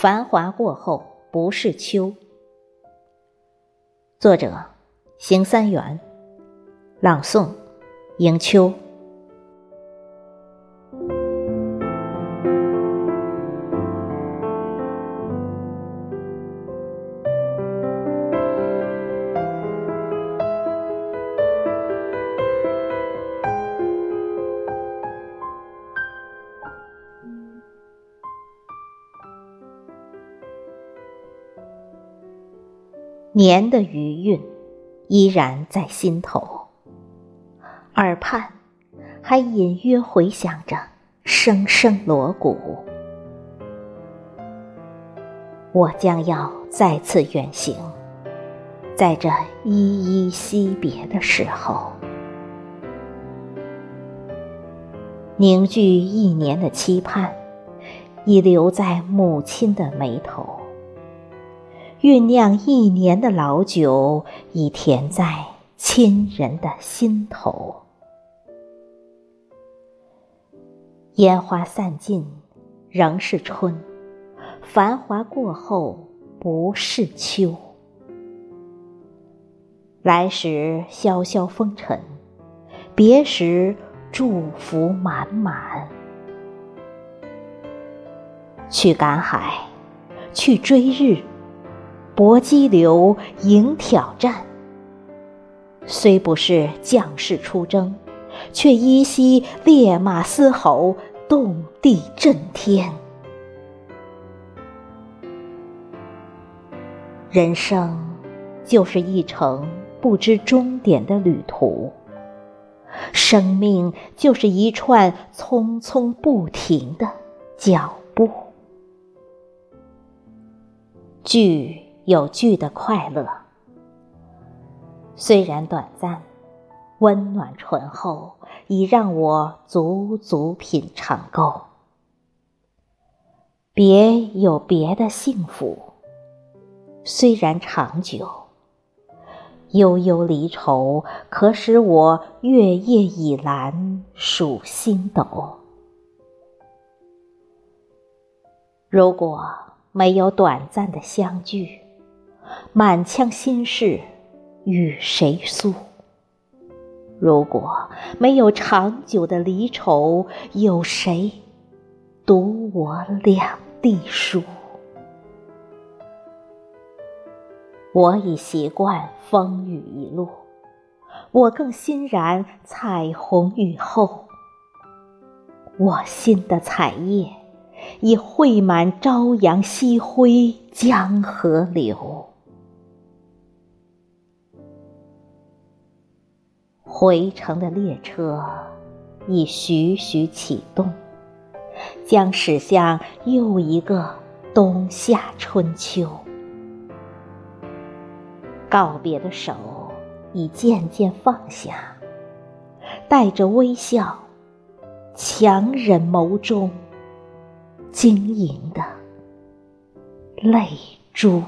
繁华过后不是秋。作者：邢三元，朗诵：迎秋。年的余韵依然在心头，耳畔还隐约回响着声声锣鼓。我将要再次远行，在这依依惜别的时候，凝聚一年的期盼，已留在母亲的眉头。酝酿一年的老酒，已填在亲人的心头。烟花散尽，仍是春；繁华过后，不是秋。来时萧萧风尘，别时祝福满满。去赶海，去追日。搏激流，迎挑战。虽不是将士出征，却依稀烈马嘶吼，动地震天。人生就是一程不知终点的旅途，生命就是一串匆匆不停的脚步。聚。有聚的快乐，虽然短暂，温暖醇厚，已让我足足品尝够。别有别的幸福，虽然长久，悠悠离愁，可使我月夜倚栏数星斗。如果没有短暂的相聚，满腔心事与谁诉？如果没有长久的离愁，有谁读我两地书？我已习惯风雨一路，我更欣然彩虹雨后。我心的彩叶已绘满朝阳夕辉，江河流。回程的列车已徐徐启动，将驶向又一个冬夏春秋。告别的手已渐渐放下，带着微笑，强忍眸中晶莹的泪珠。